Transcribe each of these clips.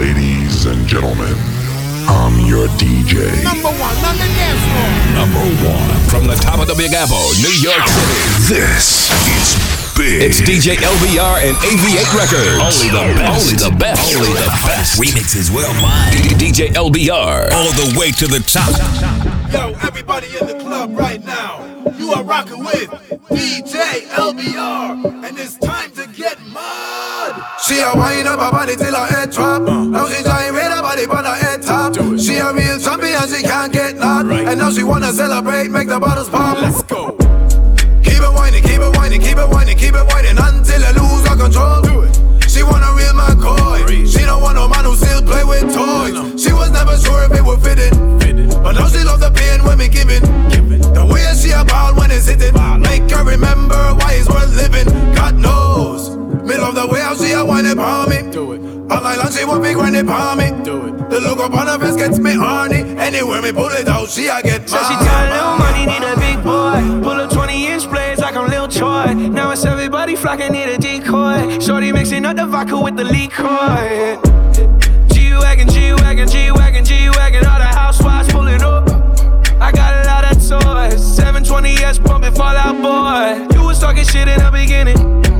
Ladies and gentlemen, I'm your DJ. Number one on the dance floor. Number one from the top of the Big Apple, New York City. This is big. It's DJ LBR and AV8 Records. Only the best. Only the best. Only the best. Remixes worldwide. DJ LBR. All the way to the top. Yo, everybody in the club right now. You are rocking with DJ LBR, and it's time to get mad. She a wind up her body till her head drop. Uh. Now she trying with her body on her head top. She a real champion, she can't get knocked. And now she wanna celebrate, make the bottles pop. Let's go. Keep it whining, keep it whining, keep it whining, keep it whining until I lose all control. Do it. She want a real McCoy. She don't want no man who still play with toys. She was never sure if it would fit it. But now she love the pain when we give it. The way she a ball when it's hitting. Make her remember why it's worth living. God knows. Me love the way how she a whine upon me. Do it. All night long she want me grind upon me. Do it. The look upon her face gets me horny. Anywhere me pull it out, she a get So she mad. tell little money need a big boy. Pull up 20 inch blades like I'm Lil Troy. Now it's everybody flocking, need a decoy. Shorty mixing up the vodka with the liquor. G wagon, G wagon, G wagon, G wagon. All the housewives pulling up. I got a lot of toys. 720S pumping Fall Out Boy. You was talking shit in the beginning.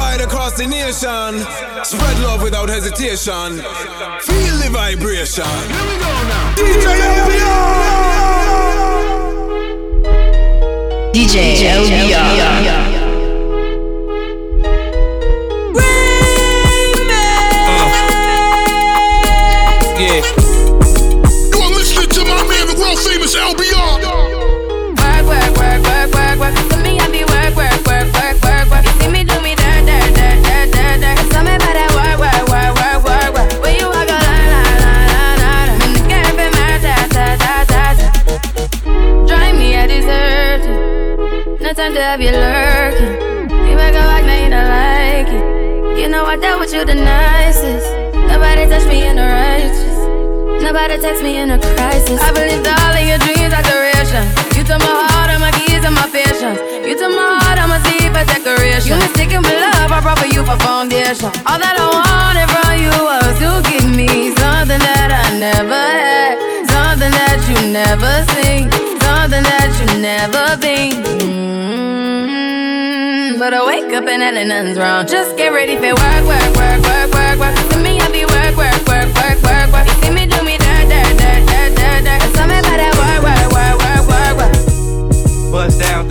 worldwide across the nation, spread love without hesitation. Feel the vibration. Here we go now. DJ DJ LBR. Yeah. You are listening to my man, the world famous LBR. Nobody text me in a crisis. I believed all of your dreams are duration. You took my heart and my keys and my patience. You took my heart, I'ma for decoration. You mistaken my love, I brought for you for foundation. All that I wanted from you was to give me something that I never had, something that you never seen, something that you never been. Mm, But I wake up and hell nothing's wrong. Just get ready for work, work, work, work, work, work. To me, I be work, work, work, work, work, work.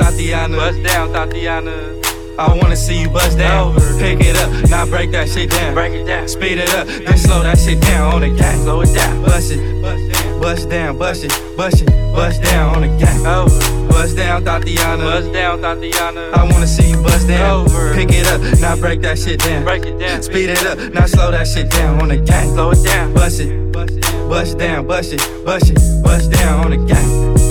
Tatiana. Bust down, Tatiana. I wanna see you bust down. Pick it up, now break that shit down. Break it down. Speed it up, then slow that shit down on the gang. Slow it down. Bust it, bust down, bust it, bust it, bust down on the gang. Over. Bust down, Tatiana. Bust down, Tatiana. I wanna see you bust down. Over. Pick it up, now break that shit down. Break it down. Speed it up, now slow that shit down on the gang. Slow it down. Bust it, bust down, bust it, bust it, bust down on the gang.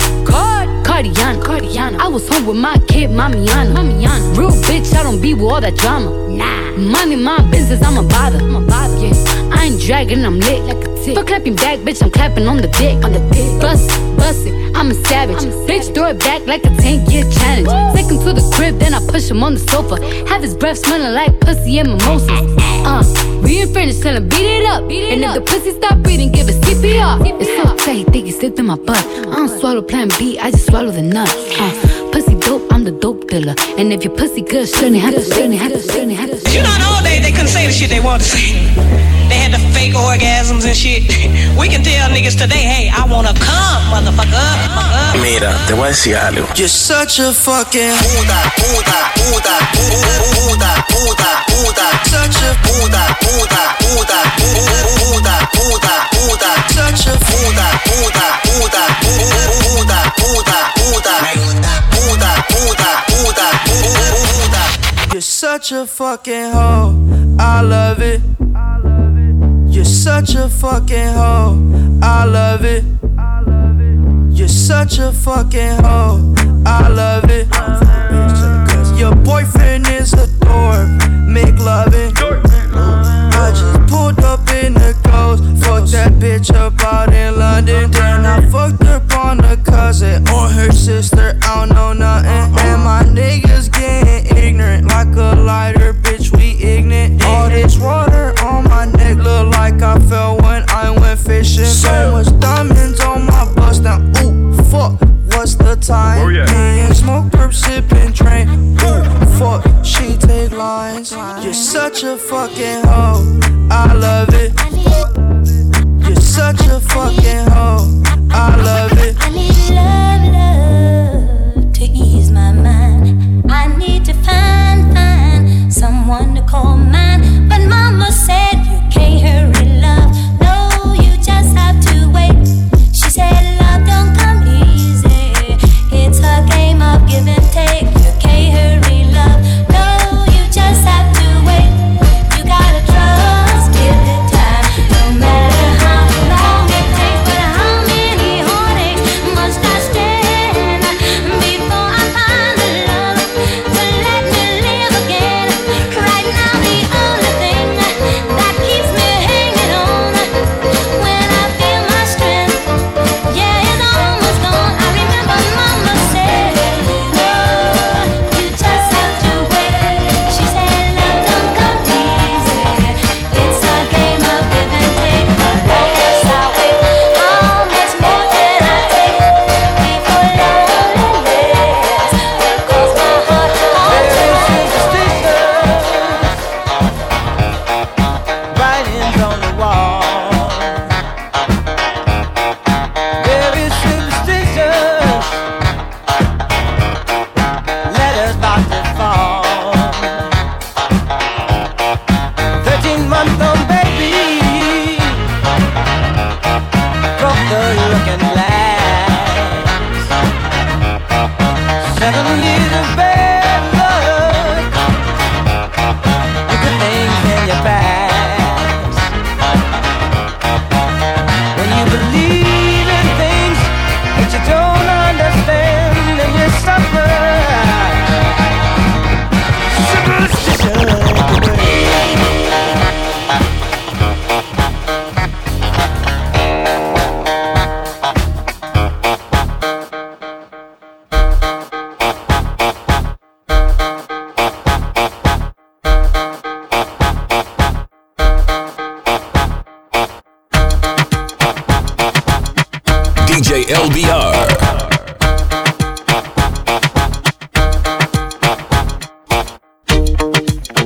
Cardiana, Cardiana. I was home with my kid, Mamiana. Mamiana. Real bitch, I don't be with all that drama. Nah. Money, my business, I'm a bother. I'm a bother. Yeah. I ain't dragging, I'm lit like a tick. For clapping back, bitch, I'm clapping on the dick. On the dick. Bust bust it, I'm a savage. bitch, throw it back like a 10 year challenge. Take him to the crib, then I push him on the sofa. Have his breath smelling like pussy and mimosas. Uh, we in French, tell him beat it up. and if the pussy stop breathing, give it CPR. It's so tight, think he slipped in my butt. I don't swallow plan B, I just swallow the nuts. Uh, pussy dope, I'm the dope dealer. And if your pussy good, shouldn't have to, shouldn't have to, shouldn't have to. You know, in the old days, they couldn't say the shit they wanted to say. They had the fake orgasms and shit. We can tell niggas today, hey, I wanna come, motherfucker. Mira, te voy a decir algo. You're such a fucking Puta, puta, puta, puta, puta, puta. such a Puta, puta, puta, puta, puta, puta. such a Puta, puta, puta, puta, puta, puta. Puta, puta, puta, puta. You're such a fucking hoe. I love it. Such a fucking hoe. I love it. You're such a fucking hoe. I love it. Your boyfriend is a dork. Make loving. I just pulled up in the ghost. Fucked that bitch up out in London. Then I fucked up on the cousin or her sister. I don't know nothing. And my niggas getting ignorant like a lighter, bitch. We ignorant. All this water on my neck look like I fell when I went fishing. So much diamonds on my bust now. Ooh, fuck. What's the time? Oh, yeah. And smoke, perp, sipping, train. Ooh, fuck. She take lines. You're such a fucking hoe. I love it. You're such a fucking hoe. I love it.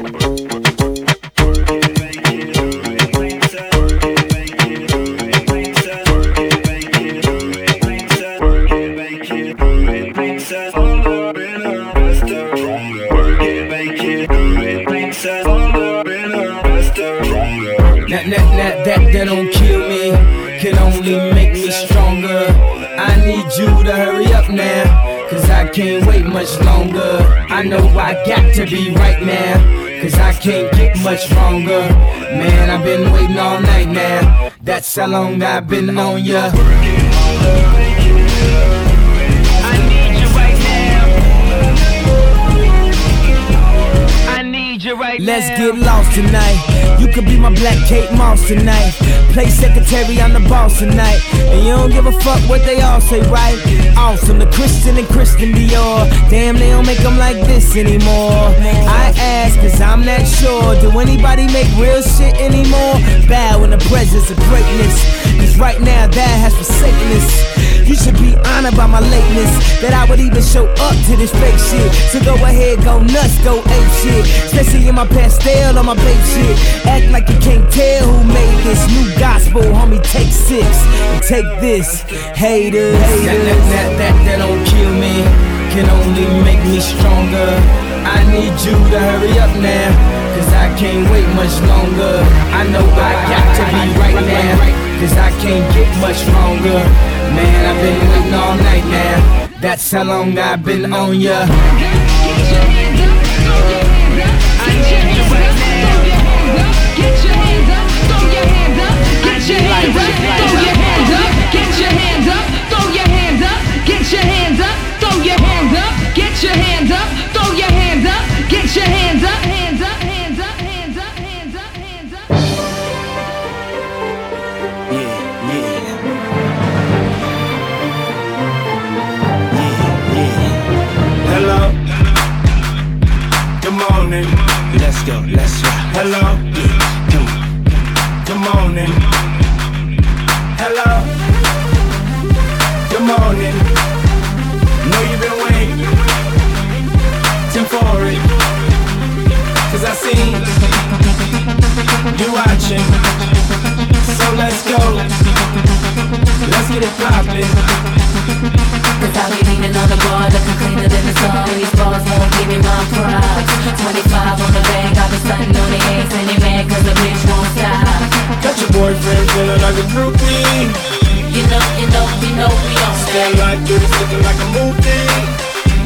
That, that's how long I've been on ya. Let's get lost tonight. You could be my black Kate Moss tonight. Play secretary, I'm the boss tonight. And you don't give a fuck what they all say, right? Awesome, the Christian and Christian Dior. Damn, they don't make them like this anymore. I ask, cause I'm not sure. Do anybody make real shit anymore? Bow in the presence of greatness. Cause right now, that has forsaken us. You should be honored by my lateness. That I would even show up to this fake shit. So go ahead, go nuts, go ape shit. Especially in my pastel on my babe shit. Act like you can't tell who made this new gospel, homie. Take six and take this, haters. That, that, that, that, that don't kill me, can only make me stronger. I need you to hurry up now, cause I can't wait much longer. I know I got to be right now, cause I can't get much stronger. Man, I've been waiting all night now. That's how long I've been on ya. Get your hands up, throw your hands up, hands up, go, let's go. Hello, good morning. Hello, good morning. Know you've been waiting for it. Cause I see you watching. So let's go. Let's get it poppin'. Cause needing on the bar looking cleaner than the sun These bars won't give me my props 25 on the bag, got the sun on the eggs And they mad cause the bitch won't stop Got your boyfriend feeling like a groupie You know, you know, you know we on Stand like this, looking like a movie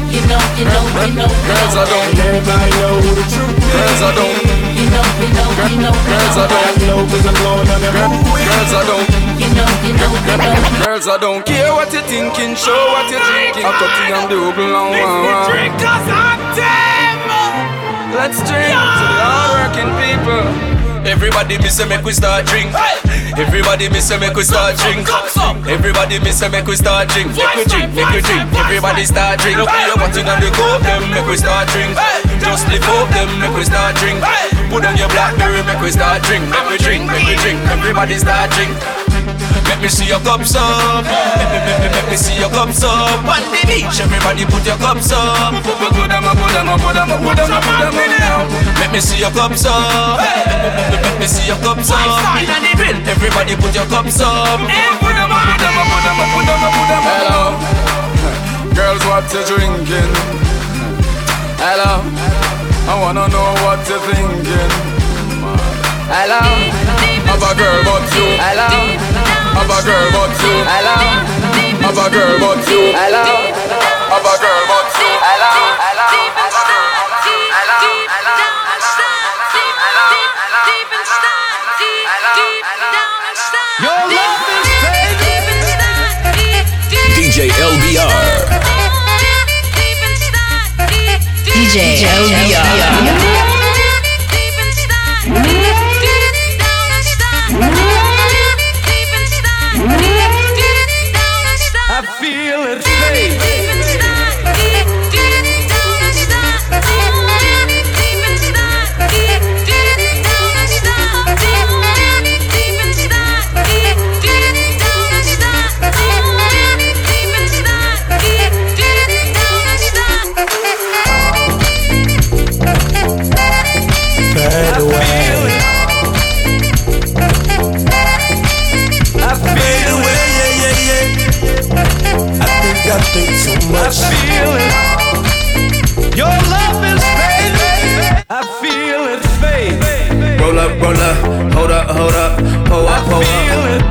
you know, you know, you know, girls I don't. Everybody know who the truth is. Girls I don't. You know, you know, you know, girls I don't. know 'cause I'm blowing on them. Girls I don't. You know, you know, you know. Girls I don't care what you're thinking, show what you're drinking. I'm talking on the open long one. Drink us hot damn. Let's drink to the hardworking people. Everybody me say make we start drink. Everybody me say make we start drink. Everybody me say make we start drink. Make we drink, make we drink. Everybody start drink. Look you wanting on the coke, them make we start drink. Just lift up them, make we start drink. Make we start drink. Make we drink, make we drink. Everybody start drink. Let me see your cups up. Let me let me, let me see your cups up. On the beach, everybody put your cups up. Put them up, put them up, put them up, put them up, put them up. Let me see your cups up. Let me see your cups up. In the bill, everybody put your cups up. Put them up, put them up, put them up, put them up, put them up. Hello, girls, what you drinking? Hello, I wanna know what you're thinking. Hello, I'm a girl, but you. Hello. Have a girl but you. Hello. Have a girl but you. Hello. Have a girl but you. Hello. Hello. DJ LBR. DJ LBR. feel it's Baby. think too much. I feel it. Your love is fading. I feel it fade. Roll up, roll up, hold up, hold up, pull up, pull up. I feel it.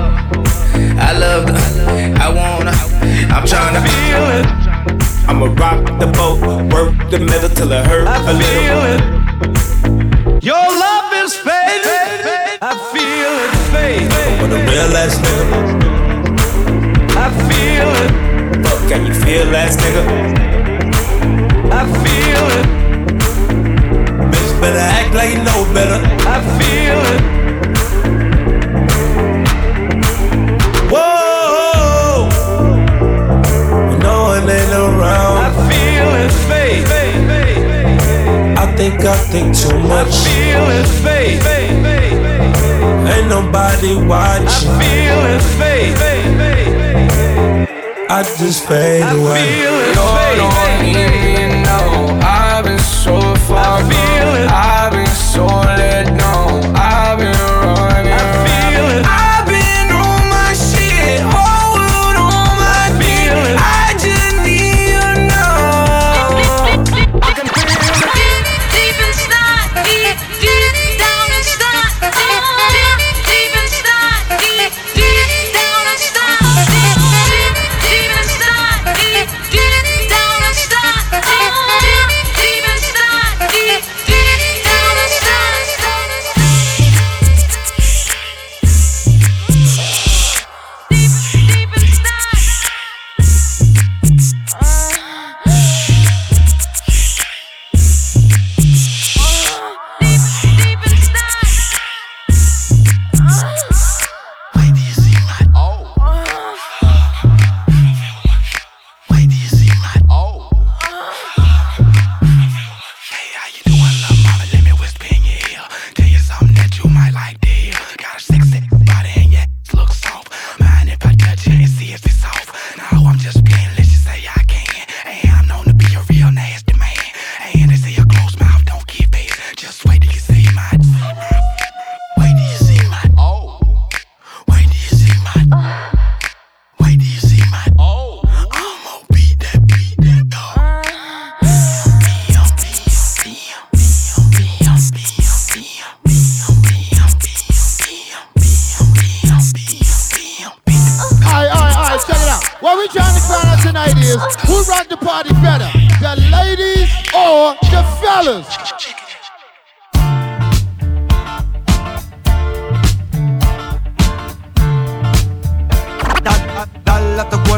I love the, I wanna, I'm trying to feel it. I'ma rock the boat, work the middle till it hurt I a little. It. Your love is fading. I feel it fade. I feel it. Can you feel that, nigga? I feel it. Bitch, better act like you know better. I feel it. Whoa, no one ain't around. I feel his face. I think I think too much. I feel it, face. Ain't nobody watching. Just fade away.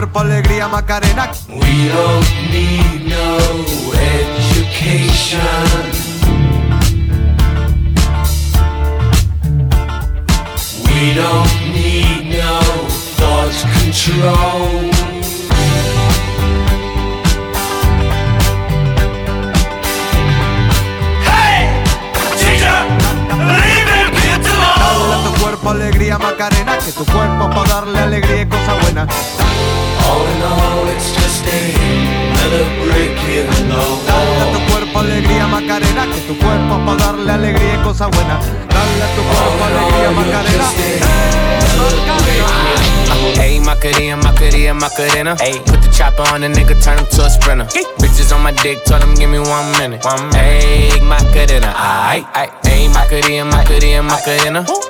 Cuerpo alegría Macarena. We don't need no education. We don't need no thought control. Alegría Macarena. Que tu cuerpo para darle alegría y cosa buena. All in all, it's just another brick in the Dale a tu cuerpo alegría Macarena. Que tu cuerpo para darle alegría y cosa buena. Dale a tu cuerpo alegría Macarena. Hey, Macarena, Macarena, Macarena. Hey, put the chopper on the nigga, turn him to a sprinter. Bitches on my dick, told him give me one minute. One minute. Hey, Macarena, aight, aight. Hey, Macarena, Macarena, Macarena. Put the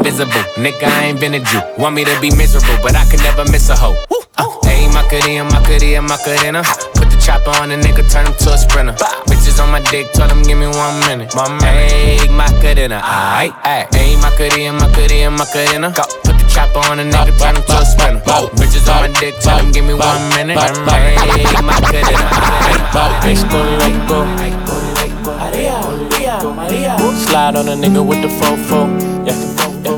invisible. Nigga, I ain't been a Jew. Want me to be miserable, but I can never miss a hoe. Hey, Uh, Hey, Macarena, Macarena, Macarena. Put the chopper on a nigga, turn him to a sprinter. Bitches on my dick, told him give me one minute. One minute. Hey, Macarena, aight, aight. Hey, Macarena, Macarena, Macarena. Go. Put the chopper on a nigga, turn him to a sprinter. Bitches on my dick, tell him give me one minute. Hey, Macarena, aight. Bitch, go loco. Slide on a nigga with the fofo. Yeah.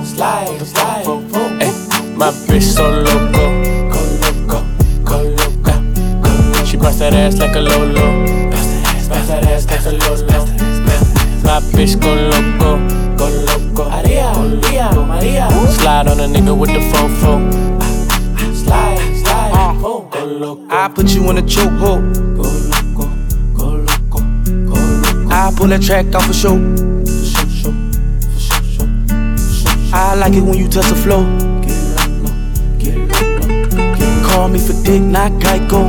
Slide, slide. Hey, eh, my bitch so loco. Go loco, go loco. She bust that ass like a lolo. Bust that ass like a lolo. My bitch go loco, go loco. Maria, Maria, Maria. Slide on a nigga with the fofo. Slide, slide, uh. go loco. I put you in a chokehold. Go loco, go loco, go loco. I pull that track off a show. I like it when you touch the floor. Call me for dick, not Geico.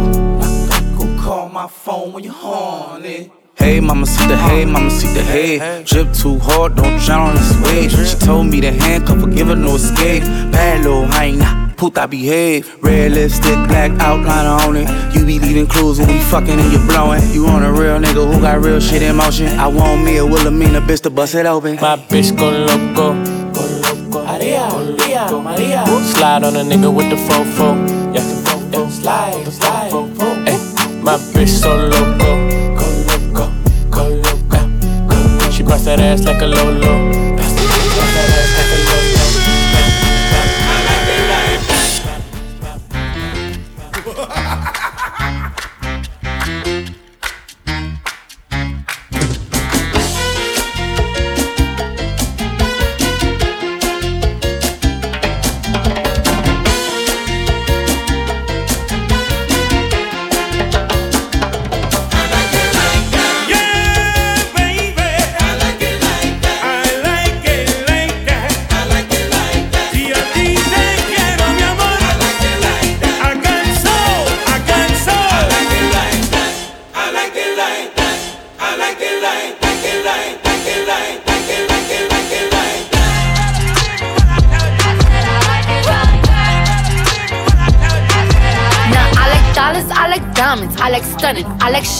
Call my phone when you're horny. Hey, mama, see the hey, mama, see the hey. Drip too hard, don't drown on this wave. She told me to handcuff her, give her no escape. Bad little hyena, puta behave. Red lipstick, black outline on it. You be leaving clues when we fucking and you blowing. You on a real nigga who got real shit in motion. I want me a Wilhelmina bitch to bust it open. My bitch go loco. Slide on a nigga with the fofo. Yeah, yeah. slide, slide. Hey, my bitch so loco. Go loco, go loco. She bust that ass like a lolo.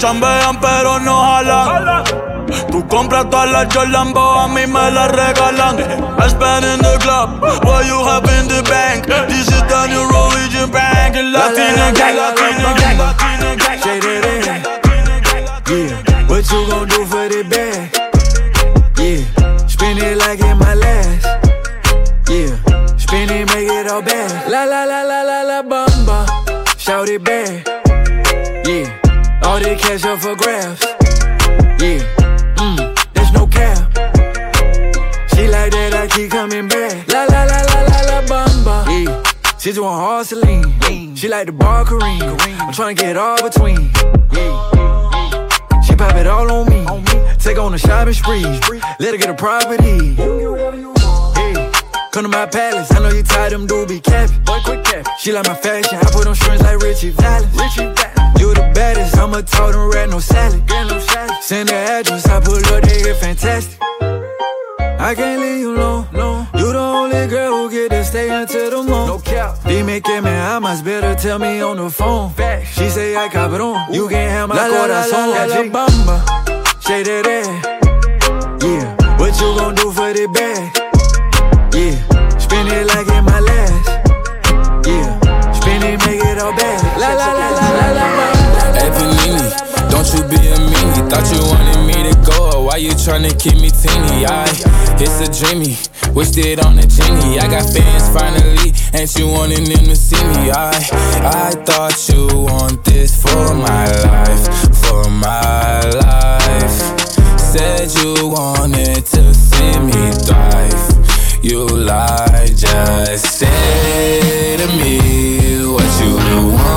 Chambean, pero no jalan. Tú compras todas las Jolambo, a mí me las regalan. I spend in the club, what you have in the bank. This is the new religion bank. Latina gang, Latina gang, Latina gang. Shaded in. Yeah, what you gon' do for the bag? Yeah, spend it like in my last. Yeah, spend it, make it all bad. La la la la la la bamba, shout it back. Yeah, all the cash up for grabs. Yeah, mm, there's no cap. She like that, I keep coming back. La la la la la la bamba. Yeah, she just want hard Celine. She like the bar Kareem. I'm tryna get all between. Yeah. She pop it all on me. Take on a shopping spree. Let her get a property. Hey, come to my palace. I know you tired them be capping. Boy, quick cap. She like my fashion. I put on strings like Ritchie Valens. Ritchie Valens. Baddest. I'ma told them rat no salad. Send the address. I pull up. They get fantastic. I can't leave you alone. No. You the only girl who get to stay until the morning. No cap. Dime que me amas, better tell me on the phone. Facts. She say I cabrón. You can't have my la, corazón. La, la, la, la, bamba. Say that ass. Yeah. What you gon' do for the bag? Yeah. Spin it like in my last. Thought you wanted me to go, why you tryna keep me teeny? I, it's a dreamy, wished it on a genie. I got fans finally, ain't you wanting them to see me? I, I thought you want this for my life, for my life. Said you wanted to see me thrive. You lied, just say to me what you want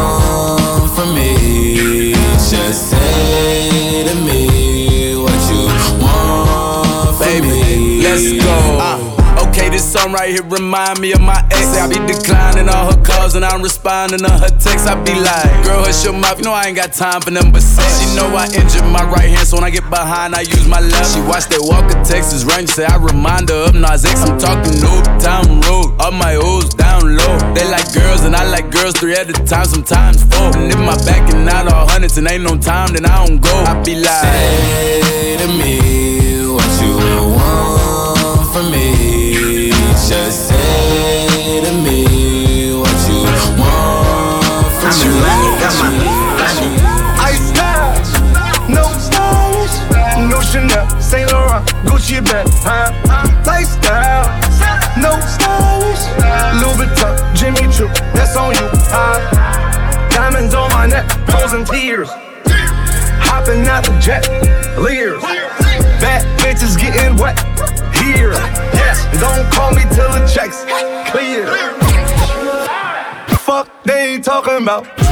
this song right here remind me of my ex. I be declining all her calls and I'm responding to her texts. I be like, girl, hush your mouth. You know I ain't got time for them but. She know I injured my right hand, so when I get behind, I use my left. She watched that Walker Texas Ranger, say I remind her of Nas X. I'm talking Old Town Road, all my O's down low. They like girls and I like girls three at a time, sometimes four. And if my back and out all hundreds and ain't no time, then I don't go. I be like, say to me Bag, huh? Lifestyle, no stylish, Louis Vuitton, Jimmy Choo, that's on you, huh? Diamonds on my neck, frozen tears, hopping out the jet, leers, bad bitches getting wet here. Yes, don't call me till the checks clear. Fuck, they ain't talking about.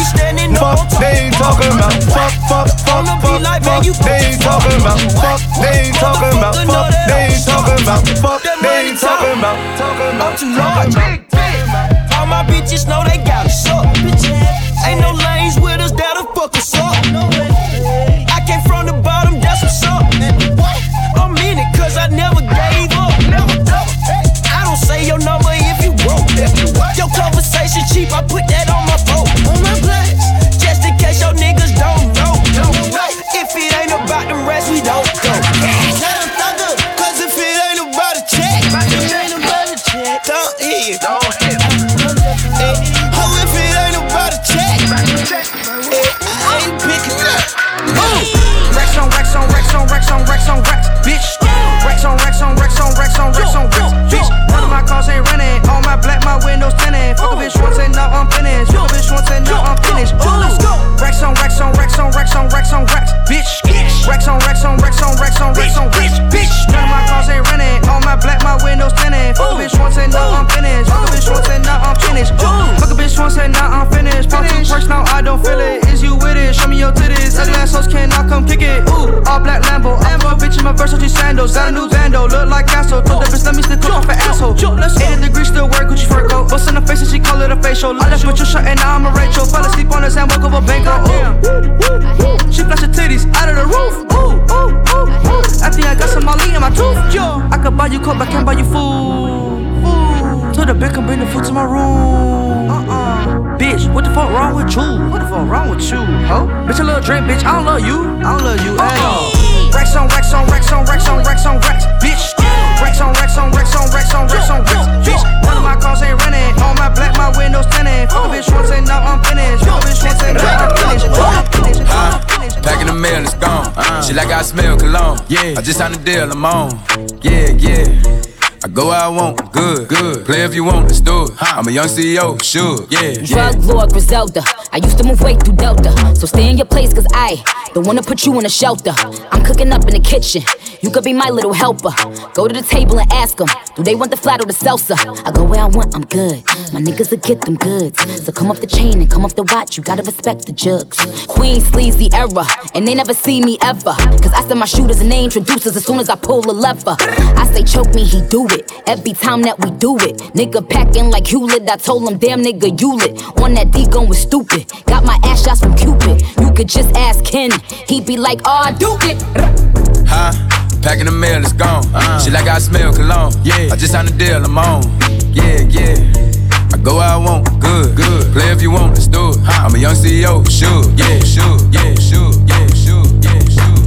Be standing Fuck, on top. they ain't talking about. Fuck, fuck, fuck, fuck, like, fuck. They ain't talking about. Fuck, they ain't talking about. Fuck, they ain't talking about. Fuck, they ain't talking about. Talking about. too large. All my bitches know they got us up. Ain't no lanes with us that'll fuck us up. I came from the bottom, that's what's up. I'm in it cause I never gave up. I don't say your number if you broke. Your conversation cheap, I put that wrong with you, ho? Bitch, a little drink, bitch. I don't love you. I don't love you at all. Racks on racks on racks on racks on racks on racks, bitch. Racks on racks on racks on racks on racks on racks, bitch. None of my cars ain't running. On my black, my windows tinted. Fuck a bitch once and now I'm finished. Fuck a bitch once and now I'm finished. I'm finished. Packing the mail, it's gone. Uh-huh. She like I smell cologne. Yeah, I just signed a deal, I'm on. Yeah, yeah. I go where I want, good, good. Play if you want, let's do it. I'm a young CEO, sure, yeah. yeah. Drug Lord Griselda. I used to move weight through Delta. So stay in your place, cause I don't wanna put you in a shelter. I'm cooking up in the kitchen. You could be my little helper. Go to the table and ask them, do they want the flat or the salsa? I go where I want, I'm good. My niggas will get them goods. So come off the chain and come off the watch, you gotta respect the jugs. Queen sleazy era, and they never see me ever. Cause I send my shooters and they introducers as soon as I pull a lever. I say choke me, he do it. Every time that we do it. Nigga packing like Hewlett, I told him, damn nigga, you. On that D going stupid. Got my ass shots from Cupid. You could just ask Ken. He'd be like, oh, I do it. Huh? Packing the mail, it's gone. She like I smell cologne. Yeah, I just signed a deal, I'm on. Yeah, yeah. I go where I want, good, good. Play if you want, let's do it. I'm a young CEO, sure, yeah, sure, yeah, sure, yeah, sure, yeah, sure.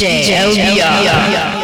DJ LBR.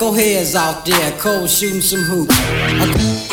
Knuckleheads out there, cold shooting some hoops.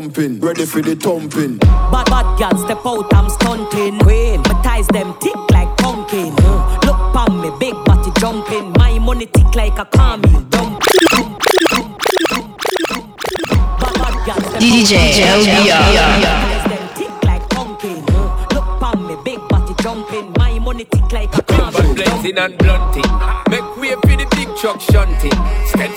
Thumping, ready for the thumping. Bad bad girl step out, I'm stunting. Queen, my ties them tick like pumpkin. Look pon me, big body jumping. My money tick like a camel. Dump, dump, dump, dump, dump. Bad bad girl step DJ out, LBR. Ties them tick like pumpkin. Look pon me, big body jumping. My money tick like a camel. blending and blunting. Make way for the big truck shunting. Steady,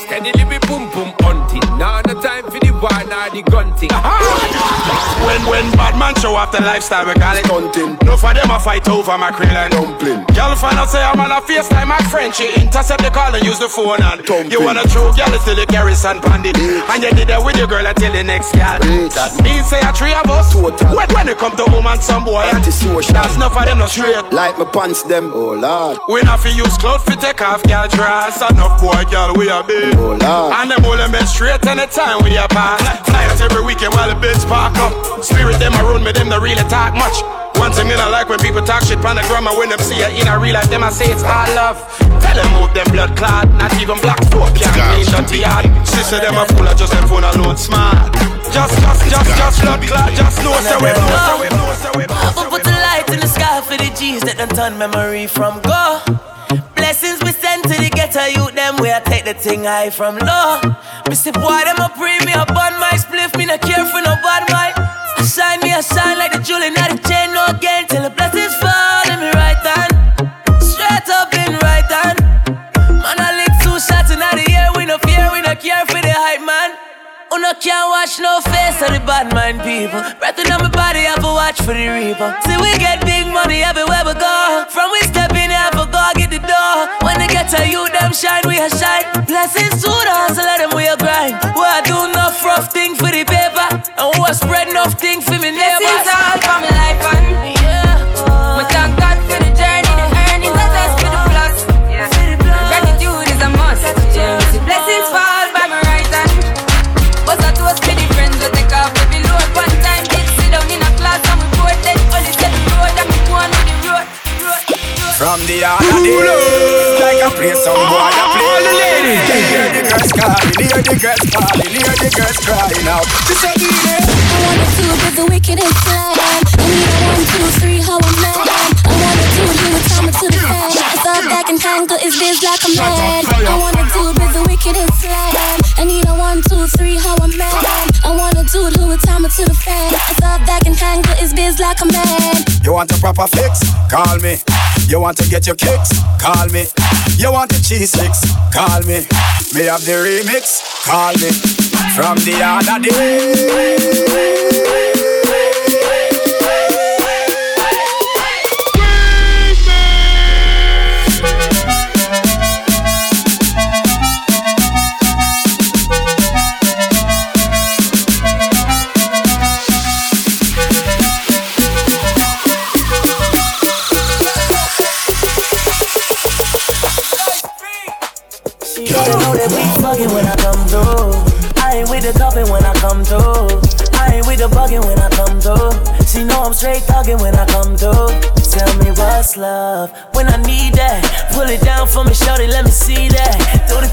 the wine or the gunting. When when bad man show off the lifestyle, we call it hunting. No for them a fight over my krill and dumpling. Girl find out say I'm on a FaceTime my friend. She intercept the call and use the phone and You wanna true girl still the carry and bandit. And you did that with your girl until the next girl. That means say a three of us. When when it come to woman, some boy. That's enough of them no straight. Like my pants them, oh lord. We not fi use clothes fi take off girl dress Enough boy girl we a big Oh lord. And them all them been straight anytime we a pass Fly out every weekend while the bitch park up. Spirit them around me them don't really talk much. One thing me I like when people talk shit on the grammar When them see it in a real life them I say it's all love. Tell them move them blood clot Not even black folk can clean dirty yard Sister them a fool I just them phone alone smart. Just, just, just, just blood clot Just know say we know say we know say we know I'ma put the light in the sky for the G's that done turn memory from go. Blessings we send to the ghetto youth, them where I take the thing high from low. Me say, boy, them a bring me up on my spliff, me not care for no bad mind. I shine me, I shine like the jewel in the chain, no gain till the blessings fall in me right hand. Straight up in right hand. Man, I lick two shots in the air, we no fear, we no care for the hype man. Who no can't watch no face of the bad mind people. Breath on my body, I for watch for the reaper. See, we get big money everywhere we go. From we step in, When they get to you, them shine, we a shine. Blessings to the hustle, let them we a grind. We a do enough rough thing for the paper. And we a spread enough thing for me neighbors. Blessings all for my life and Yeah. Me thank God for the journey, the earnings, I just for the plus. Gratitude is a must. Yeah. See blessings fall by my right hand. But I toast to the friends we take off every load. One time did sit down in a class and we board then only set the road and we go on with the road. road, road. From the other day, like a play some boy a play. All the ladies. Hear the girls calling, hear the girls calling, hear the girls crying out. She said, "DJ, I wanna do it with the wicked and slam. I need a one, two, three, how I'm mad. I wanna do it with time to the fan. It's all back and tangle, it's biz like a man. I wanna do it with the wicked and slam. I need a one, two, three, how I'm mad. I wanna do it with time to the fan. It's all back and tangle, it's biz like a man. You want a proper fix? Call me. You want to get your kicks? Call me. You want the cheese sticks? Call me. Me have the remix? Call me. From the other day. With the cuffing when I come through. I ain't with the bugging when I come through. She know I'm straight thugging when I come through. Tell me what's love when I need that. Pull it down for me, shorty, let me see that. Do the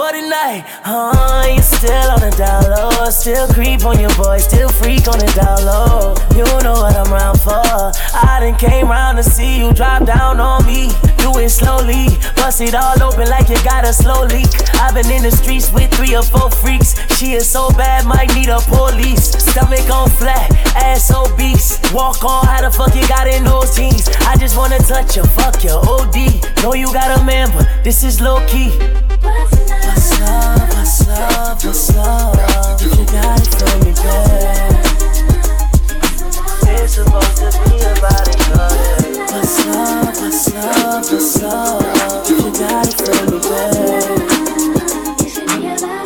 for the night. Huh, you still on the down low, still creep on your boy, still freak on the down low. You know what I'm round for. I done came round to see you drop down on me. Do it slowly, bust it all open like you got a slow leak. I've been in the streets with three or four freaks. She is so bad, might need a police. Stomach on flat, ass obese. Walk on, how the fuck you got in those jeans? I just wanna touch you, fuck your OD. Know you got a man, but this is low key. Love, love, love? You got it from. It's supposed to be about it, love, love, love? You got it from.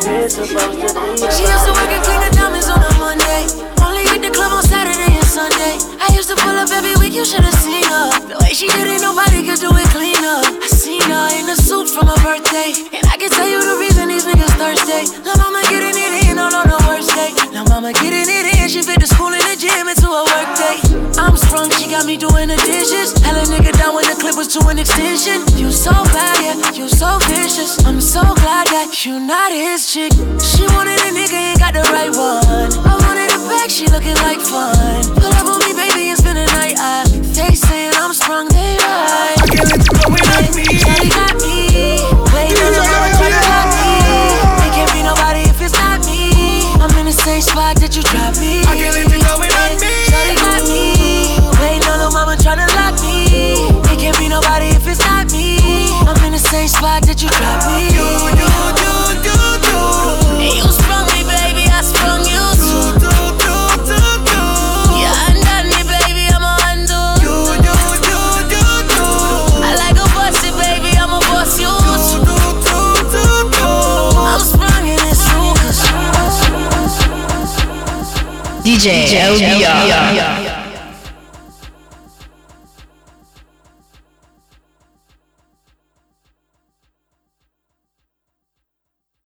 It's supposed to be She used to work diamonds on a Monday. Only hit the club on Saturday and Sunday. I used to pull up every week, you should've seen her. The way she did it, nobody could do it cleaner. I seen her in a suit for my birthday. And I can tell you the reason these niggas thirsty. La mama getting it in on, on the worst day. La mama getting it in, she fit the school and the gym into a work day. I'm sprung, she got me doing the dishes. Hell a nigga down when the clip was to an extension. You so bad, yeah, you so vicious. I'm so glad that you not his chick. She wanted a nigga, ain't got the right one. I wanted a bag, she looking like fun. Pull up on me, baby, and spend the night. I, they saying I'm sprung, they right. I can't let you go without me. Shawty got me. DJ LBR.